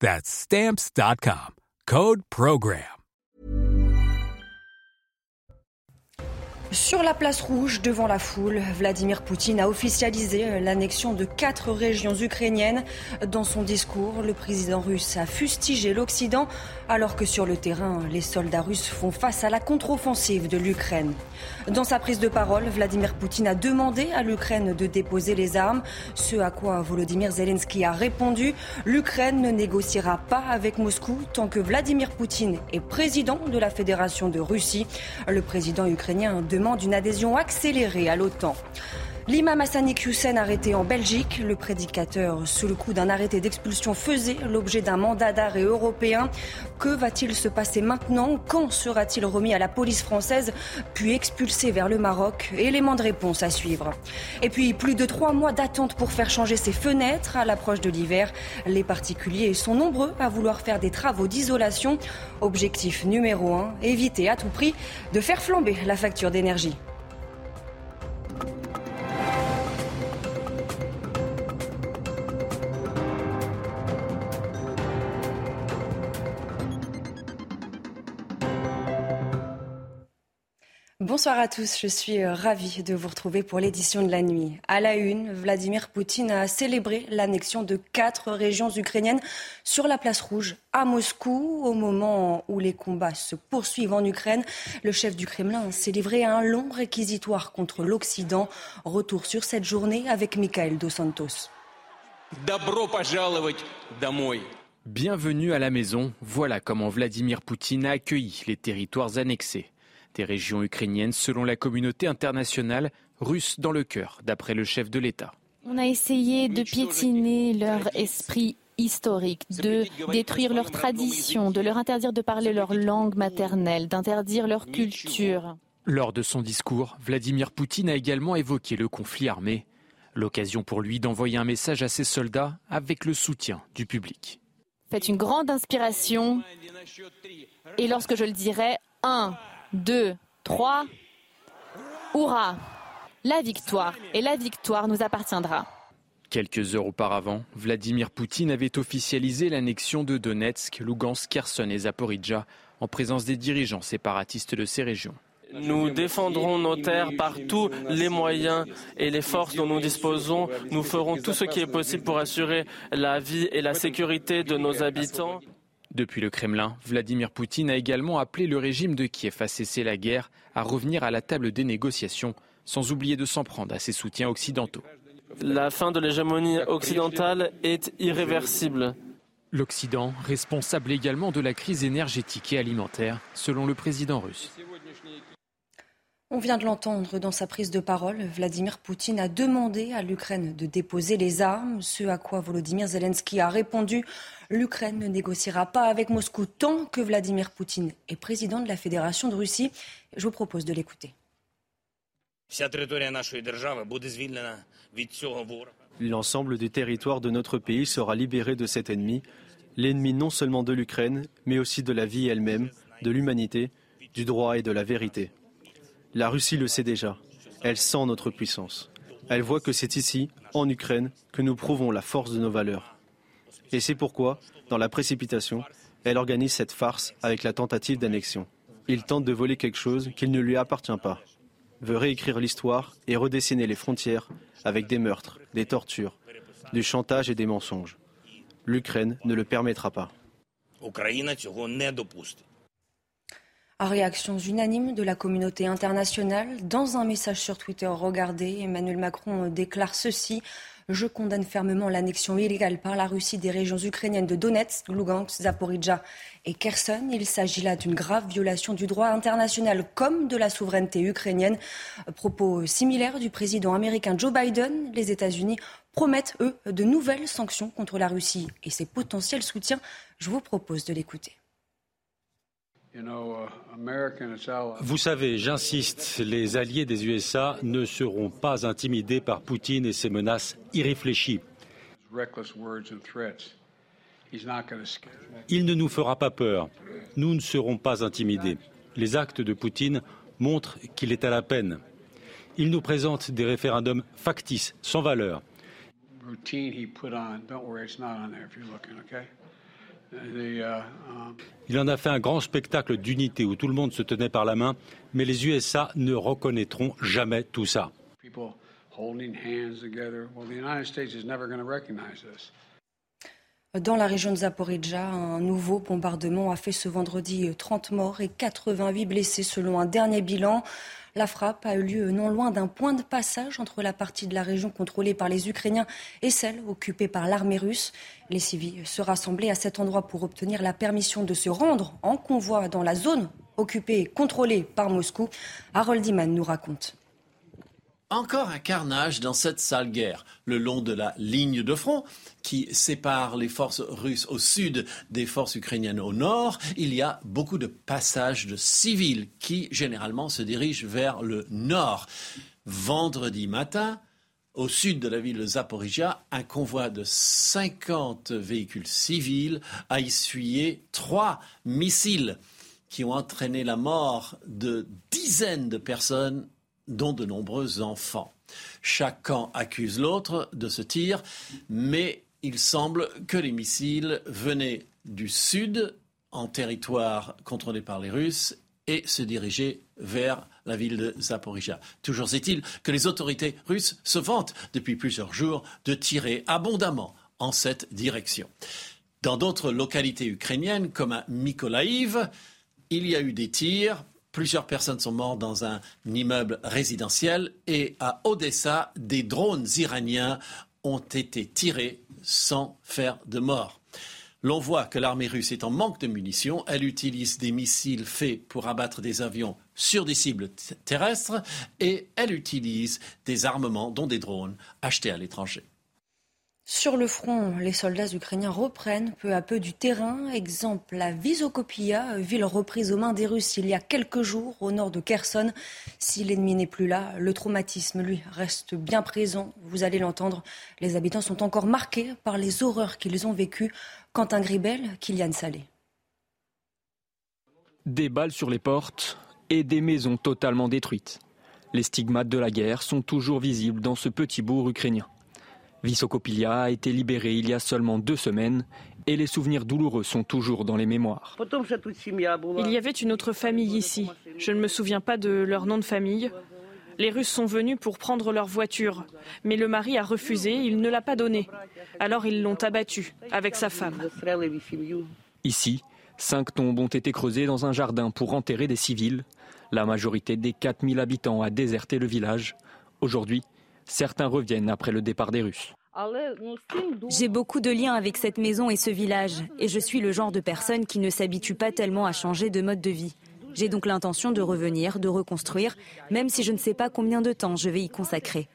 That's Stamps.com. Code Program. Sur la place rouge, devant la foule, Vladimir Poutine a officialisé l'annexion de quatre régions ukrainiennes. Dans son discours, le président russe a fustigé l'Occident, alors que sur le terrain, les soldats russes font face à la contre-offensive de l'Ukraine. Dans sa prise de parole, Vladimir Poutine a demandé à l'Ukraine de déposer les armes, ce à quoi Volodymyr Zelensky a répondu l'Ukraine ne négociera pas avec Moscou tant que Vladimir Poutine est président de la Fédération de Russie. Le président ukrainien demande une adhésion accélérée à l'OTAN. L'imam Hassani Hussein arrêté en Belgique, le prédicateur sous le coup d'un arrêté d'expulsion faisait l'objet d'un mandat d'arrêt européen. Que va-t-il se passer maintenant? Quand sera-t-il remis à la police française puis expulsé vers le Maroc? Élément de réponse à suivre. Et puis plus de trois mois d'attente pour faire changer ses fenêtres à l'approche de l'hiver. Les particuliers sont nombreux à vouloir faire des travaux d'isolation. Objectif numéro un, éviter à tout prix de faire flamber la facture d'énergie. Bonsoir à tous, je suis euh, ravie de vous retrouver pour l'édition de la nuit. À la une, Vladimir Poutine a célébré l'annexion de quatre régions ukrainiennes sur la place rouge à Moscou. Au moment où les combats se poursuivent en Ukraine, le chef du Kremlin s'est livré à un long réquisitoire contre l'Occident. Retour sur cette journée avec Mikhail Dos Santos. Bienvenue à la maison, voilà comment Vladimir Poutine a accueilli les territoires annexés des régions ukrainiennes selon la communauté internationale russe dans le cœur, d'après le chef de l'État. On a essayé de piétiner leur esprit historique, de détruire leurs traditions, de leur interdire de parler leur langue maternelle, d'interdire leur culture. Lors de son discours, Vladimir Poutine a également évoqué le conflit armé, l'occasion pour lui d'envoyer un message à ses soldats avec le soutien du public. Faites une grande inspiration et lorsque je le dirai, un, 2, 3. Hurrah La victoire, et la victoire nous appartiendra. Quelques heures auparavant, Vladimir Poutine avait officialisé l'annexion de Donetsk, Lugansk, Kherson et Zaporizhia en présence des dirigeants séparatistes de ces régions. Nous défendrons nos terres par tous les moyens et les forces dont nous disposons. Nous ferons tout ce qui est possible pour assurer la vie et la sécurité de nos habitants. Depuis le Kremlin, Vladimir Poutine a également appelé le régime de Kiev à cesser la guerre, à revenir à la table des négociations, sans oublier de s'en prendre à ses soutiens occidentaux. La fin de l'hégémonie occidentale est irréversible. L'Occident, responsable également de la crise énergétique et alimentaire, selon le président russe. On vient de l'entendre dans sa prise de parole. Vladimir Poutine a demandé à l'Ukraine de déposer les armes, ce à quoi Volodymyr Zelensky a répondu l'Ukraine ne négociera pas avec Moscou tant que Vladimir Poutine est président de la Fédération de Russie. Je vous propose de l'écouter. L'ensemble du territoire de notre pays sera libéré de cet ennemi, l'ennemi non seulement de l'Ukraine, mais aussi de la vie elle-même, de l'humanité, du droit et de la vérité. La Russie le sait déjà. Elle sent notre puissance. Elle voit que c'est ici, en Ukraine, que nous prouvons la force de nos valeurs. Et c'est pourquoi, dans la précipitation, elle organise cette farce avec la tentative d'annexion. Il tente de voler quelque chose qui ne lui appartient pas, veut réécrire l'histoire et redessiner les frontières avec des meurtres, des tortures, du chantage et des mensonges. L'Ukraine ne le permettra pas. Réactions unanimes de la communauté internationale. Dans un message sur Twitter, regardez, Emmanuel Macron déclare ceci. Je condamne fermement l'annexion illégale par la Russie des régions ukrainiennes de Donetsk, Lugansk, Zaporizhzhia et Kherson. Il s'agit là d'une grave violation du droit international comme de la souveraineté ukrainienne. Propos similaires du président américain Joe Biden. Les États-Unis promettent, eux, de nouvelles sanctions contre la Russie et ses potentiels soutiens. Je vous propose de l'écouter. Vous savez, j'insiste, les alliés des USA ne seront pas intimidés par Poutine et ses menaces irréfléchies. Il ne nous fera pas peur. Nous ne serons pas intimidés. Les actes de Poutine montrent qu'il est à la peine. Il nous présente des référendums factices, sans valeur. Il en a fait un grand spectacle d'unité où tout le monde se tenait par la main, mais les USA ne reconnaîtront jamais tout ça. Dans la région de Zaporizhzhia, un nouveau bombardement a fait ce vendredi 30 morts et 88 blessés selon un dernier bilan. La frappe a eu lieu non loin d'un point de passage entre la partie de la région contrôlée par les Ukrainiens et celle occupée par l'armée russe. Les civils se rassemblaient à cet endroit pour obtenir la permission de se rendre en convoi dans la zone occupée et contrôlée par Moscou. Harold Iman nous raconte. Encore un carnage dans cette sale guerre, le long de la ligne de front qui sépare les forces russes au sud des forces ukrainiennes au nord. Il y a beaucoup de passages de civils qui généralement se dirigent vers le nord. Vendredi matin, au sud de la ville de Zaporizhia, un convoi de 50 véhicules civils a essuyé trois missiles qui ont entraîné la mort de dizaines de personnes dont de nombreux enfants. Chaque camp accuse l'autre de ce tir, mais il semble que les missiles venaient du sud, en territoire contrôlé par les Russes, et se dirigeaient vers la ville de Zaporizhia. Toujours est-il que les autorités russes se vantent depuis plusieurs jours de tirer abondamment en cette direction. Dans d'autres localités ukrainiennes, comme à Mykolaïv, il y a eu des tirs Plusieurs personnes sont mortes dans un immeuble résidentiel et à Odessa, des drones iraniens ont été tirés sans faire de mort. L'on voit que l'armée russe est en manque de munitions. Elle utilise des missiles faits pour abattre des avions sur des cibles terrestres et elle utilise des armements, dont des drones, achetés à l'étranger. Sur le front, les soldats ukrainiens reprennent peu à peu du terrain. Exemple, la Visokopia, ville reprise aux mains des Russes il y a quelques jours au nord de Kherson. Si l'ennemi n'est plus là, le traumatisme, lui, reste bien présent. Vous allez l'entendre, les habitants sont encore marqués par les horreurs qu'ils ont vécues. Quentin Gribel, Kylian Salé. Des balles sur les portes et des maisons totalement détruites. Les stigmates de la guerre sont toujours visibles dans ce petit bourg ukrainien. Vissokopilia a été libéré il y a seulement deux semaines et les souvenirs douloureux sont toujours dans les mémoires. Il y avait une autre famille ici. Je ne me souviens pas de leur nom de famille. Les Russes sont venus pour prendre leur voiture, mais le mari a refusé, il ne l'a pas donnée. Alors ils l'ont abattu avec sa femme. Ici, cinq tombes ont été creusées dans un jardin pour enterrer des civils. La majorité des 4000 habitants a déserté le village. Aujourd'hui, Certains reviennent après le départ des Russes. J'ai beaucoup de liens avec cette maison et ce village, et je suis le genre de personne qui ne s'habitue pas tellement à changer de mode de vie. J'ai donc l'intention de revenir, de reconstruire, même si je ne sais pas combien de temps je vais y consacrer.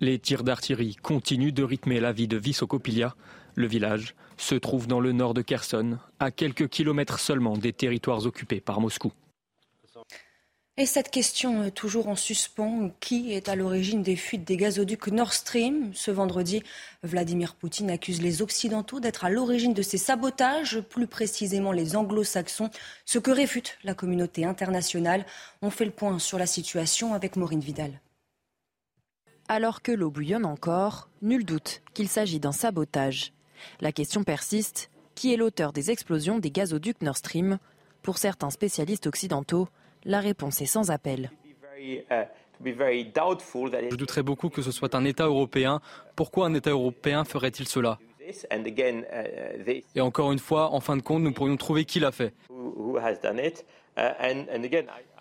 Les tirs d'artillerie continuent de rythmer la vie de Vissokopilia. Le village se trouve dans le nord de Kherson, à quelques kilomètres seulement des territoires occupés par Moscou. Et cette question toujours en suspens. Qui est à l'origine des fuites des gazoducs Nord Stream Ce vendredi, Vladimir Poutine accuse les Occidentaux d'être à l'origine de ces sabotages, plus précisément les anglo-saxons, ce que réfute la communauté internationale. On fait le point sur la situation avec Maureen Vidal. Alors que l'eau bouillonne encore, nul doute qu'il s'agit d'un sabotage. La question persiste qui est l'auteur des explosions des gazoducs Nord Stream? Pour certains spécialistes occidentaux, la réponse est sans appel. Je douterais beaucoup que ce soit un État européen. Pourquoi un État européen ferait-il cela? Et encore une fois, en fin de compte, nous pourrions trouver qui l'a fait.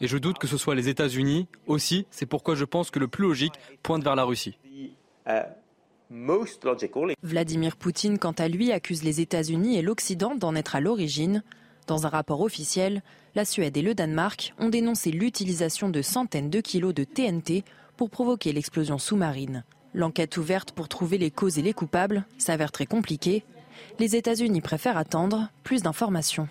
Et je doute que ce soit les États-Unis aussi. C'est pourquoi je pense que le plus logique pointe vers la Russie. Vladimir Poutine, quant à lui, accuse les États-Unis et l'Occident d'en être à l'origine. Dans un rapport officiel, la Suède et le Danemark ont dénoncé l'utilisation de centaines de kilos de TNT pour provoquer l'explosion sous-marine. L'enquête ouverte pour trouver les causes et les coupables s'avère très compliquée. Les États-Unis préfèrent attendre plus d'informations.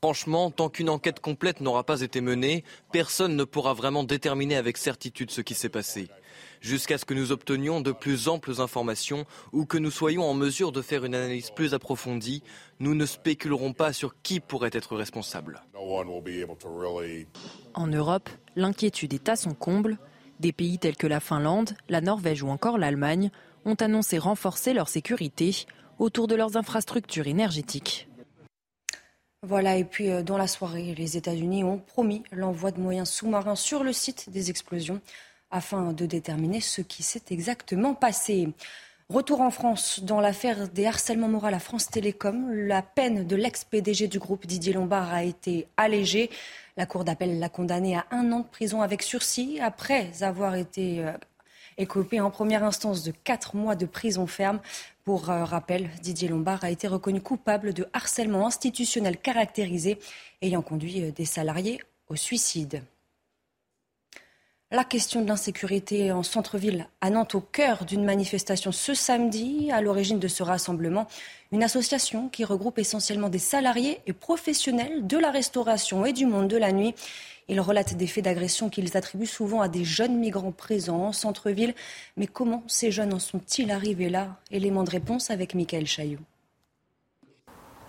Franchement, tant qu'une enquête complète n'aura pas été menée, personne ne pourra vraiment déterminer avec certitude ce qui s'est passé. Jusqu'à ce que nous obtenions de plus amples informations ou que nous soyons en mesure de faire une analyse plus approfondie, nous ne spéculerons pas sur qui pourrait être responsable. En Europe, l'inquiétude est à son comble. Des pays tels que la Finlande, la Norvège ou encore l'Allemagne ont annoncé renforcer leur sécurité autour de leurs infrastructures énergétiques. Voilà, et puis euh, dans la soirée, les États-Unis ont promis l'envoi de moyens sous-marins sur le site des explosions afin de déterminer ce qui s'est exactement passé. Retour en France dans l'affaire des harcèlements moraux à France Télécom. La peine de l'ex-PDG du groupe Didier Lombard a été allégée. La Cour d'appel l'a condamné à un an de prison avec sursis après avoir été euh, écopé en première instance de quatre mois de prison ferme. Pour euh, rappel, Didier Lombard a été reconnu coupable de harcèlement institutionnel caractérisé ayant conduit euh, des salariés au suicide. La question de l'insécurité en centre-ville à Nantes au cœur d'une manifestation ce samedi. À l'origine de ce rassemblement, une association qui regroupe essentiellement des salariés et professionnels de la restauration et du monde de la nuit. Ils relatent des faits d'agression qu'ils attribuent souvent à des jeunes migrants présents en centre-ville. Mais comment ces jeunes en sont-ils arrivés là? Élément de réponse avec Michael Chaillot.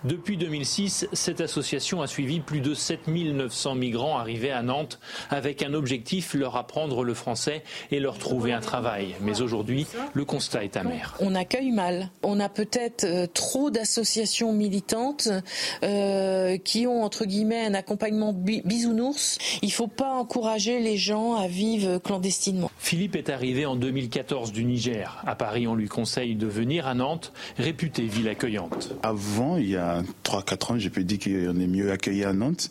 Depuis 2006, cette association a suivi plus de 7900 migrants arrivés à Nantes avec un objectif, leur apprendre le français et leur trouver un travail. Mais aujourd'hui, le constat est amer. On accueille mal. On a peut-être euh, trop d'associations militantes euh, qui ont, entre guillemets, un accompagnement bisounours. Il ne faut pas encourager les gens à vivre clandestinement. Philippe est arrivé en 2014 du Niger. À Paris, on lui conseille de venir à Nantes, réputée ville accueillante. Avant, il y a 3-4 ans, je peux dire qu'on est mieux accueilli à Nantes.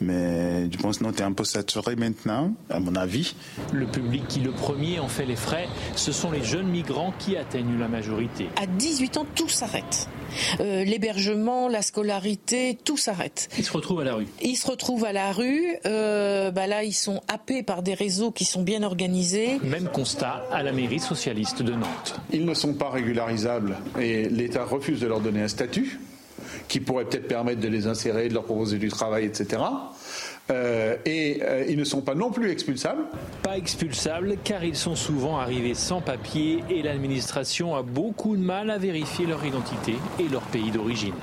Mais je pense que Nantes est un peu saturé maintenant, à mon avis. Le public qui le premier en fait les frais, ce sont les jeunes migrants qui atteignent la majorité. À 18 ans, tout s'arrête. Euh, l'hébergement, la scolarité, tout s'arrête. Ils se retrouvent à la rue. Ils se retrouvent à la rue. Euh, bah là, ils sont happés par des réseaux qui sont bien organisés. Même constat à la mairie socialiste de Nantes. Ils ne sont pas régularisables et l'État refuse de leur donner un statut qui pourrait peut-être permettre de les insérer, de leur proposer du travail, etc. Euh, et euh, ils ne sont pas non plus expulsables. Pas expulsables car ils sont souvent arrivés sans papier et l'administration a beaucoup de mal à vérifier leur identité et leur pays d'origine.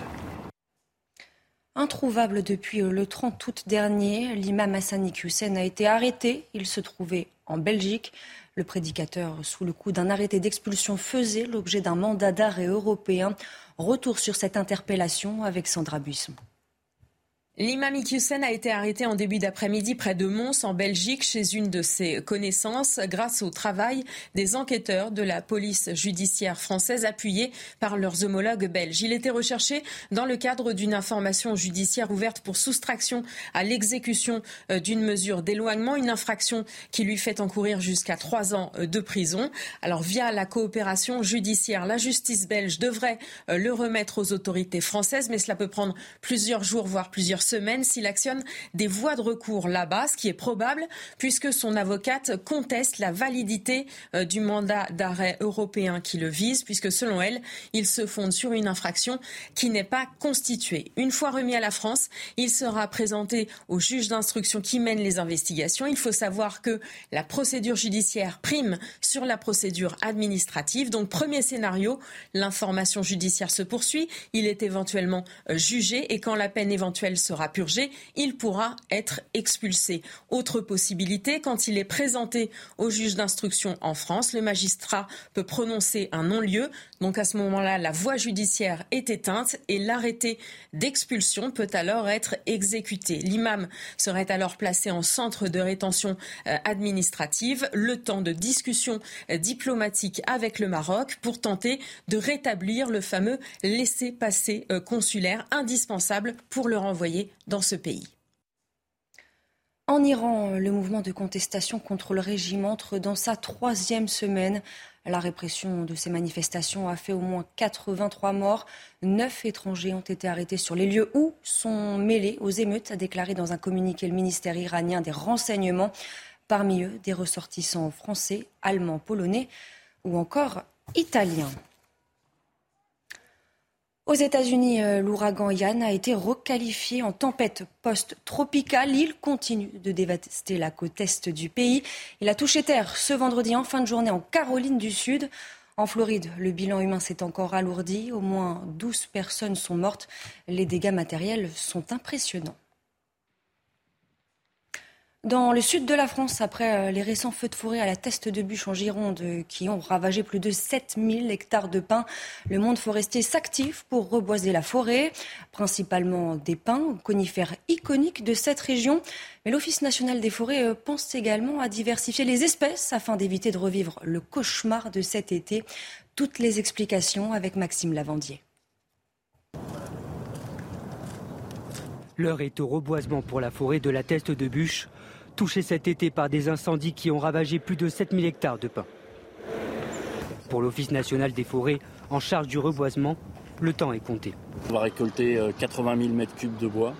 Introuvable depuis le 30 août dernier, l'imam Hassani Hussein a été arrêté. Il se trouvait en Belgique. Le prédicateur, sous le coup d'un arrêté d'expulsion, faisait l'objet d'un mandat d'arrêt européen. Retour sur cette interpellation avec Sandra Buisson. L'imam Hussein a été arrêté en début d'après-midi près de Mons, en Belgique, chez une de ses connaissances, grâce au travail des enquêteurs de la police judiciaire française, appuyés par leurs homologues belges. Il était recherché dans le cadre d'une information judiciaire ouverte pour soustraction à l'exécution euh, d'une mesure d'éloignement, une infraction qui lui fait encourir jusqu'à trois ans euh, de prison. Alors, via la coopération judiciaire, la justice belge devrait euh, le remettre aux autorités françaises, mais cela peut prendre plusieurs jours, voire plusieurs semaine s'il actionne des voies de recours là-bas, ce qui est probable puisque son avocate conteste la validité euh, du mandat d'arrêt européen qui le vise, puisque selon elle, il se fonde sur une infraction qui n'est pas constituée. Une fois remis à la France, il sera présenté au juge d'instruction qui mène les investigations. Il faut savoir que la procédure judiciaire prime sur la procédure administrative. Donc, premier scénario, l'information judiciaire se poursuit, il est éventuellement euh, jugé et quand la peine éventuelle sera sera purgé, il pourra être expulsé. Autre possibilité, quand il est présenté au juge d'instruction en France, le magistrat peut prononcer un non-lieu, Donc à ce moment-là, la voie judiciaire est éteinte et l'arrêté d'expulsion peut alors être exécuté. L'imam serait alors placé en centre de rétention euh, administrative, le temps de discussion euh, diplomatique avec le Maroc pour tenter de rétablir le fameux laissez-passer euh, consulaire indispensable pour le renvoyer dans ce pays. En Iran, le mouvement de contestation contre le régime entre dans sa troisième semaine. La répression de ces manifestations a fait au moins 83 morts. Neuf étrangers ont été arrêtés sur les lieux où sont mêlés aux émeutes, a déclaré dans un communiqué le ministère iranien des renseignements. Parmi eux, des ressortissants français, allemands, polonais ou encore italiens. Aux États-Unis, euh, l'ouragan Yann a été requalifié en tempête post-tropicale. Il continue de dévaster la côte est du pays. Il a touché terre ce vendredi en fin de journée en Caroline du Sud. En Floride, le bilan humain s'est encore alourdi. Au moins 12 personnes sont mortes. Les dégâts matériels sont impressionnants. Dans le sud de la France, après euh, les récents feux de forêt à la teste de bûche en Gironde euh, qui ont ravagé plus de 7000 hectares de pins, le monde forestier s'active pour reboiser la forêt, principalement des pins, conifères iconiques de cette région. Mais l'Office national des forêts euh, pense également à diversifier les espèces afin d'éviter de revivre le cauchemar de cet été. Toutes les explications avec Maxime Lavandier. L'heure est au reboisement pour la forêt de la Teste de Bûche touché cet été par des incendies qui ont ravagé plus de 7000 hectares de pins. Pour l'Office national des forêts, en charge du reboisement, le temps est compté. On va récolter 80 000 mètres cubes de bois.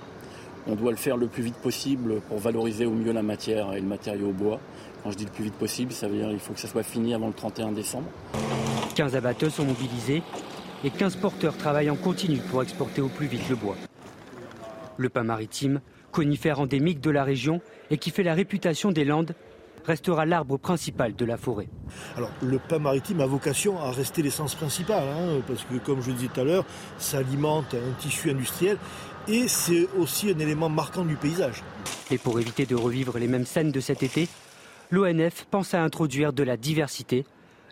On doit le faire le plus vite possible pour valoriser au mieux la matière et le matériau au bois. Quand je dis le plus vite possible, ça veut dire qu'il faut que ça soit fini avant le 31 décembre. 15 abatteurs sont mobilisés et 15 porteurs travaillent en continu pour exporter au plus vite le bois. Le pain maritime conifère endémique de la région et qui fait la réputation des Landes, restera l'arbre principal de la forêt. Alors le pain maritime a vocation à rester l'essence principale, hein, parce que comme je le disais tout à l'heure, ça alimente un tissu industriel et c'est aussi un élément marquant du paysage. Et pour éviter de revivre les mêmes scènes de cet été, l'ONF pense à introduire de la diversité,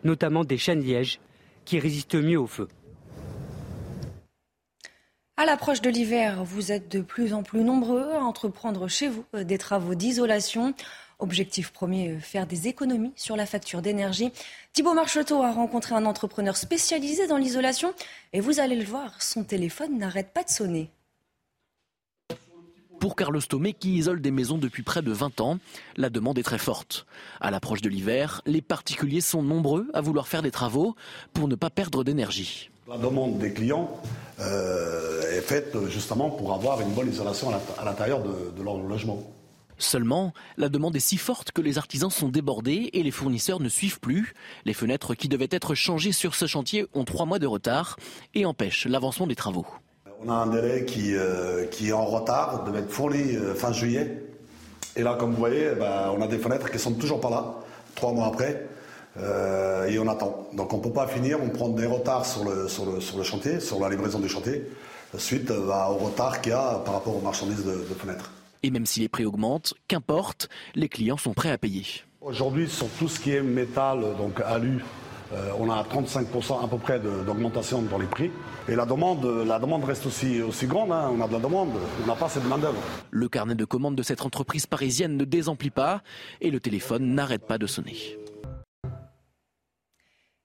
notamment des chênes lièges, qui résistent mieux au feu. À l'approche de l'hiver, vous êtes de plus en plus nombreux à entreprendre chez vous euh, des travaux d'isolation. Objectif premier, euh, faire des économies sur la facture d'énergie. Thibault Marcheteau a rencontré un entrepreneur spécialisé dans l'isolation et vous allez le voir, son téléphone n'arrête pas de sonner. Pour Carlos Tomé, qui isole des maisons depuis près de 20 ans, la demande est très forte. À l'approche de l'hiver, les particuliers sont nombreux à vouloir faire des travaux pour ne pas perdre d'énergie. La demande des clients est faite justement pour avoir une bonne isolation à l'intérieur de, leur logement. Seulement, la demande est si forte que les artisans sont débordés et les fournisseurs ne suivent plus. Les fenêtres qui devaient être changées sur ce chantier ont trois mois de retard et empêchent l'avancement des travaux. On a un délai qui, euh, qui est en retard, devait être fourni euh, fin juillet. Et là, comme vous voyez, bah, on a des fenêtres qui sont toujours pas là, trois mois après. Euh, et on attend. Donc on ne peut pas finir, on prend des retards sur le, sur le, sur le chantier, sur la livraison du chantier, suite euh, bah, au retard qu'il y a par rapport aux marchandises de, fenêtres. Et même si les prix augmentent, qu'importe, les clients sont prêts à payer. Aujourd'hui, sur tout ce qui est métal, donc alu, euh, on a 35% à peu près d'augmentation dans les prix. Et la demande, la demande reste aussi, aussi grande. Hein. On a de la demande, on n'a pas assez de main-d'œuvre. Le carnet de commandes de cette entreprise parisienne ne désemplit pas et le téléphone n'arrête pas de sonner.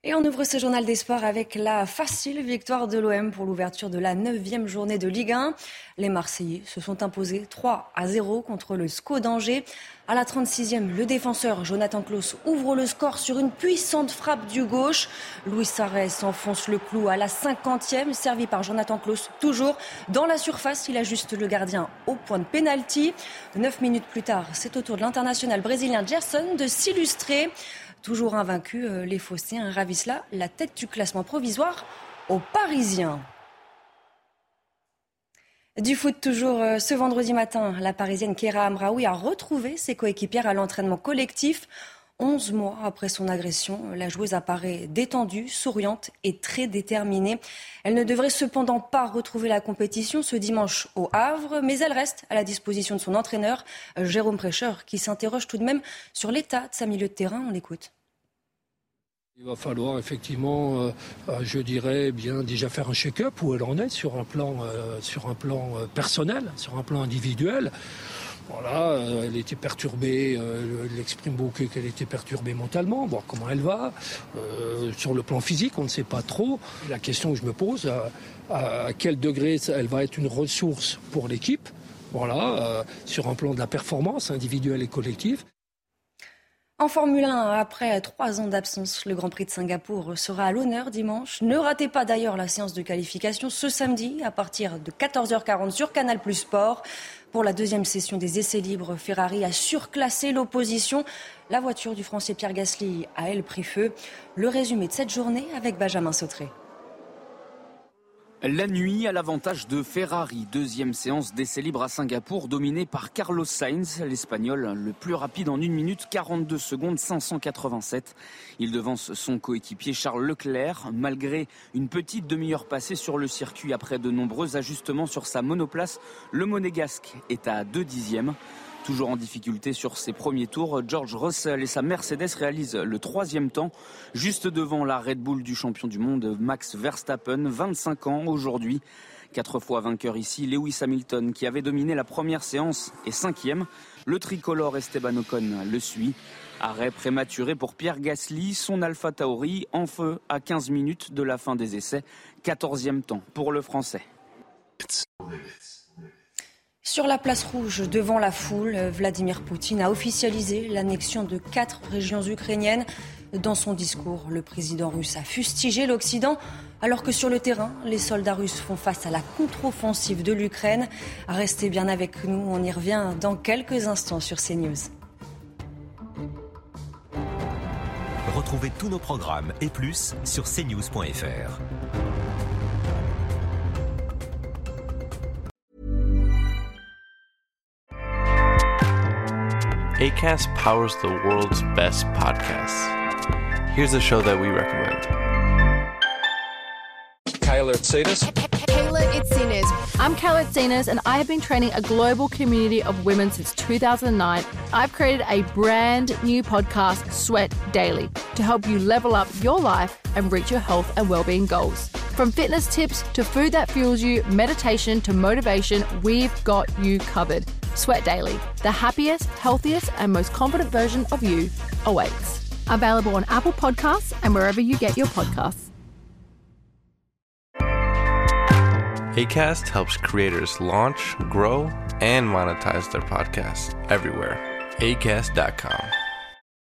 Et on ouvre ce journal des sports avec la facile victoire de l'OM pour l'ouverture de la neuvième journée de Ligue 1. Les Marseillais se sont imposés 3 à 0 contre le SCO d'Angers. À la 36e, le défenseur Jonathan Klaus ouvre le score sur une puissante frappe du gauche. Louis Sarès enfonce le clou à la 50e, servi par Jonathan Klaus, toujours dans la surface. Il ajuste le gardien au point de pénalty. Neuf minutes plus tard, c'est au tour de l'international brésilien Gerson de s'illustrer. Toujours invaincus, euh, les Phocéens ravissent là la tête du classement provisoire aux Parisiens. Du foot toujours euh, ce vendredi matin, la Parisienne Kera Amraoui a retrouvé ses coéquipières à l'entraînement collectif. Onze mois après son agression, la joueuse apparaît détendue, souriante et très déterminée. Elle ne devrait cependant pas retrouver la compétition ce dimanche au Havre, mais elle reste à la disposition de son entraîneur, Jérôme Prêcheur, qui s'interroge tout de même sur l'état de sa milieu de terrain. On l'écoute. Il va falloir effectivement, euh, euh, je dirais, bien déjà faire un check-up où elle en est sur un plan, euh, sur un plan personnel, sur un plan individuel. Voilà, elle était perturbée, elle exprime beaucoup qu'elle était perturbée mentalement, voir comment elle va. sur le plan physique, on ne sait pas trop. La question que je me pose, à, quel degré elle va être une ressource pour l'équipe, voilà, sur un plan de la performance individuelle et collective. En Formule 1, après trois ans d'absence, le Grand Prix de Singapour sera à l'honneur dimanche. Ne ratez pas d'ailleurs la séance de qualification ce samedi à partir de 14h40 sur Canal Plus Sport. Pour la deuxième session des essais libres, Ferrari a surclassé l'opposition. La voiture du Français Pierre Gasly a, elle, pris feu. Le résumé de cette journée avec Benjamin Sautré. La nuit à l'avantage de Ferrari, deuxième séance d'essai libre à Singapour dominée par Carlos Sainz, l'Espagnol le plus rapide en 1 minute 42 secondes 587. Il devance son coéquipier Charles Leclerc malgré une petite demi-heure passée sur le circuit après de nombreux ajustements sur sa monoplace. Le monégasque est à 2 dixièmes. Toujours en difficulté sur ses premiers tours, George Russell et sa Mercedes réalisent le troisième temps, juste devant la Red Bull du champion du monde Max Verstappen, 25 ans aujourd'hui. Quatre fois vainqueur ici, Lewis Hamilton, qui avait dominé la première séance, est cinquième. Le tricolore Esteban Ocon le suit. Arrêt prématuré pour Pierre Gasly, son Alpha Tauri en feu à 15 minutes de la fin des essais. 14e temps pour le Français. Sur la place rouge, devant la foule, Vladimir Poutine a officialisé l'annexion de quatre régions ukrainiennes. Dans son discours, le président russe a fustigé l'Occident, alors que sur le terrain, les soldats russes font face à la contre-offensive de l'Ukraine. Restez bien avec nous, on y revient dans quelques instants sur CNews. Retrouvez tous nos programmes et plus sur cnews.fr. ACAST powers the world's best podcasts. Here's a show that we recommend. Kayla Itsinas. Kayla Itsinas. I'm Kayla Itsinas, and I have been training a global community of women since 2009. I've created a brand new podcast, Sweat Daily, to help you level up your life and reach your health and well-being goals. From fitness tips to food that fuels you, meditation to motivation, we've got you covered. Sweat Daily, the happiest, healthiest, and most confident version of you awaits. Available on Apple Podcasts and wherever you get your podcasts. ACAST helps creators launch, grow, and monetize their podcasts everywhere. ACAST.com.